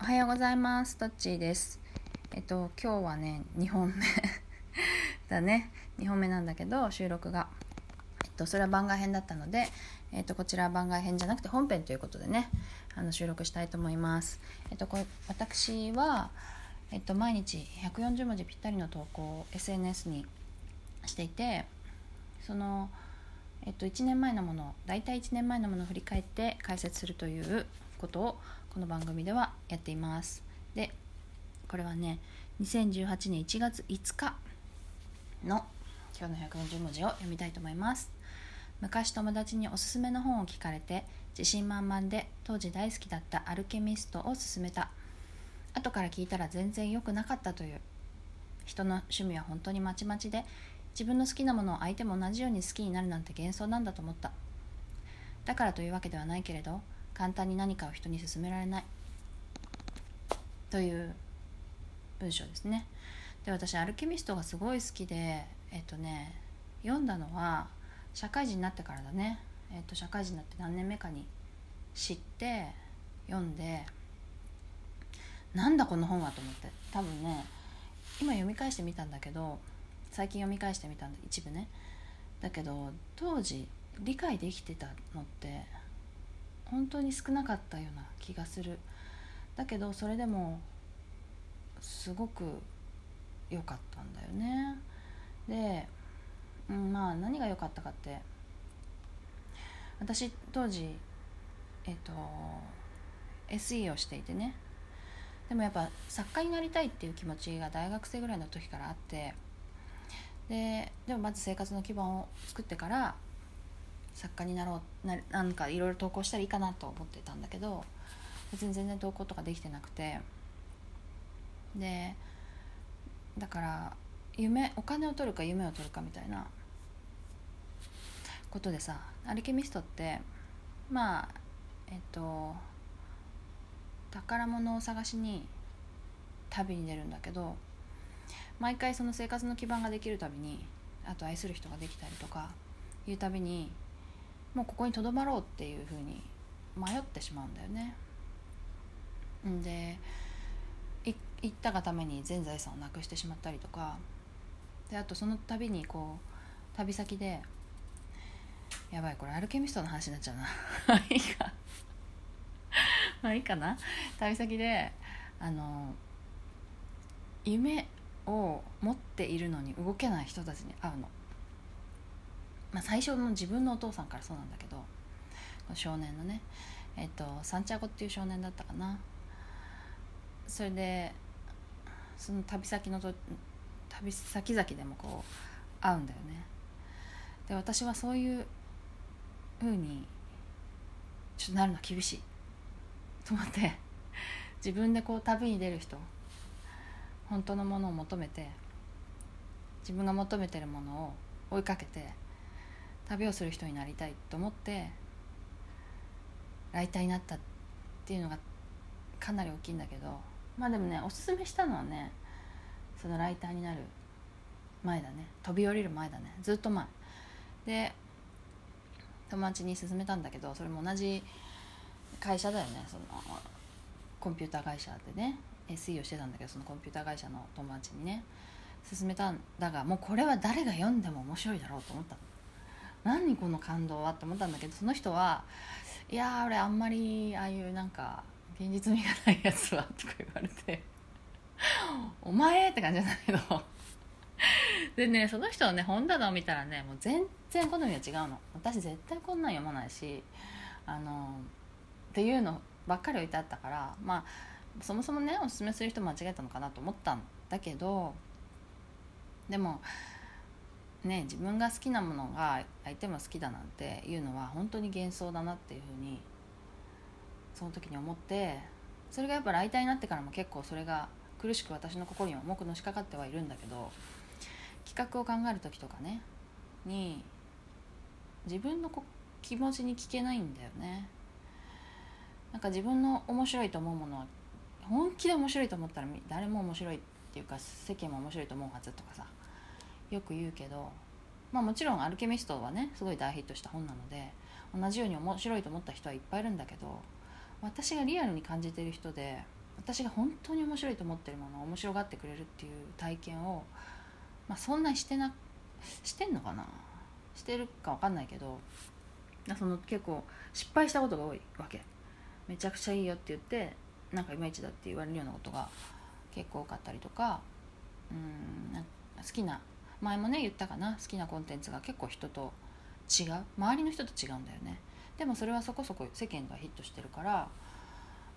おはようございます。トッチーです。えっと今日はね2本目。だね。2本目なんだけど収録が。えっとそれは番外編だったのでえっとこちらは番外編じゃなくて本編ということでねあの収録したいと思います。えっとこ私はえっと毎日140文字ぴったりの投稿を SNS にしていてそのえっと、1年前のもの大体1年前のものを振り返って解説するということをこの番組ではやっています。でこれはね2018年1月5日の今日の140文字を読みたいと思います。昔友達におすすめの本を聞かれて自信満々で当時大好きだったアルケミストを勧めた。後から聞いたら全然良くなかったという。人の趣味は本当にまちまちで自分の好きなものを相手も同じように好きになるなんて幻想なんだと思った。だからというわけではないけれど簡単に何かを人に勧められない。という文章ですね。で私アルケミストがすごい好きでえっとね読んだのは社会人になってからだね。えっと社会人になって何年目かに知って読んでなんだこの本はと思って。多分ね今読み返してみたんだけど最近読み返してみたんだ一部ね。だけど当時理解できてたのって本当に少なかったような気がする。だけどそれでもすごく良かったんだよね。で、うん、まあ何が良かったかって私当時えっと SE をしていてね。でもやっぱ作家になりたいっていう気持ちが大学生ぐらいの時からあって。ででもまず生活の基盤を作ってから作家になろうななんかいろいろ投稿したらいいかなと思ってたんだけど別に全然投稿とかできてなくて。でだから夢お金を取るか夢を取るかみたいな。ことでさアルケミストってまあえっと宝物を探しに旅に出るんだけど毎回その生活の基盤ができるたびにあと愛する人ができたりとかいうたびにもうここにとどまろうっていうふうに迷ってしまうんだよね。で行ったがために全財産をなくしてしまったりとか。であとその度にこう旅先でやばいこれアルケミストの話になっちゃうな。いいか。まあいいかな。旅先であの夢を持っているのに動けない人たちに会うの。まあ、最初の自分のお父さんからそうなんだけど少年のねえっとサンチャゴっていう少年だったかな。それでその旅先のと旅先々でもこう会うんだよね。で私はそういうふうにちょっとなるの厳しい。と思って自分でこう旅に出る人本当のものを求めて自分が求めてるものを追いかけて旅をする人になりたいと思ってライターになったっていうのがかなり大きいんだけどまあでもねおすすめしたのはねそのライターになる前だね。飛び降りる前だね。ずっと前。で友達に勧めたんだけどそれも同じ会社だよね。そのコンピューター会社でね SE をしてたんだけどそのコンピューター会社の友達にね勧めたんだがもうこれは誰が読んでも面白いだろうと思ったの。何この感動は？って思ったんだけどその人はいや俺あんまりああいうなんか現実味がないやつはとか言われてお前？って感じなんだけどでねその人のね本棚を見たらねもう全然好みが違うの。私絶対こんなん読まないしあのっていうのばっかり置いてあったからまあそもそもねおすすめする人間違えたのかなと思ったんだけどでもね自分が好きなものが相手も好きだなんていうのは本当に幻想だなっていうふうにその時に思ってそれがやっぱライターになってからも結構それが苦しく私の心には重くのしかかってはいるんだけど企画を考える時とかねに自分の気持ちに聞けないんだよね。なんか自分の面白いと思うものは本気で面白いと思ったら誰も面白いっていうか世間も面白いと思うはずとかさ。よく言うけどまあもちろん「アルケミスト」はねすごい大ヒットした本なので同じように面白いと思った人はいっぱいいるんだけど私がリアルに感じてる人で私が本当に面白いと思ってるものを面白がってくれるっていう体験を、まあ、そんなにしてなしてんのかな？してるか分かんないけどその結構失敗したことが多いわけ。めちゃくちゃいいよって言ってなんかいまいちだって言われるようなことが結構多かったりとかうん好きな前もね言ったかな好きなコンテンツが結構人と違う周りの人と違うんだよねでもそれはそこそこ世間がヒットしてるから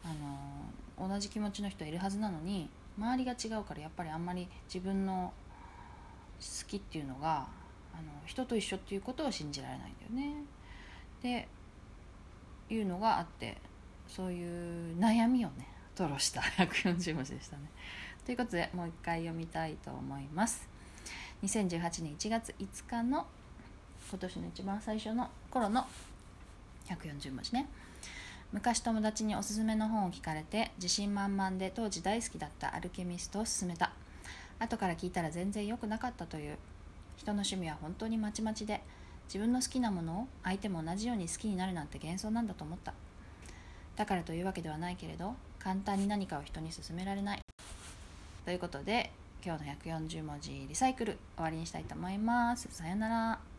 あの同じ気持ちの人いるはずなのに周りが違うからやっぱりあんまり自分の好きっていうのがあの人と一緒っていうことを信じられないんだよね。でいうのがあってそういう悩みをね 吐露した 140文字でしたね。ということでもう一回読みたいと思います。2018年1月5日の今年の一番最初の頃の140文字ね。昔友達におすすめの本を聞かれて自信満々で当時大好きだったアルケミストを勧めた。後から聞いたら全然良くなかったという。人の趣味は本当にまちまちで自分の好きなものを相手も同じように好きになるなんて幻想なんだと思った。だからというわけではないけれど簡単に何かを人に勧められない。ということで今日の140文字リサイクル終わりにしたいと思います。さよなら。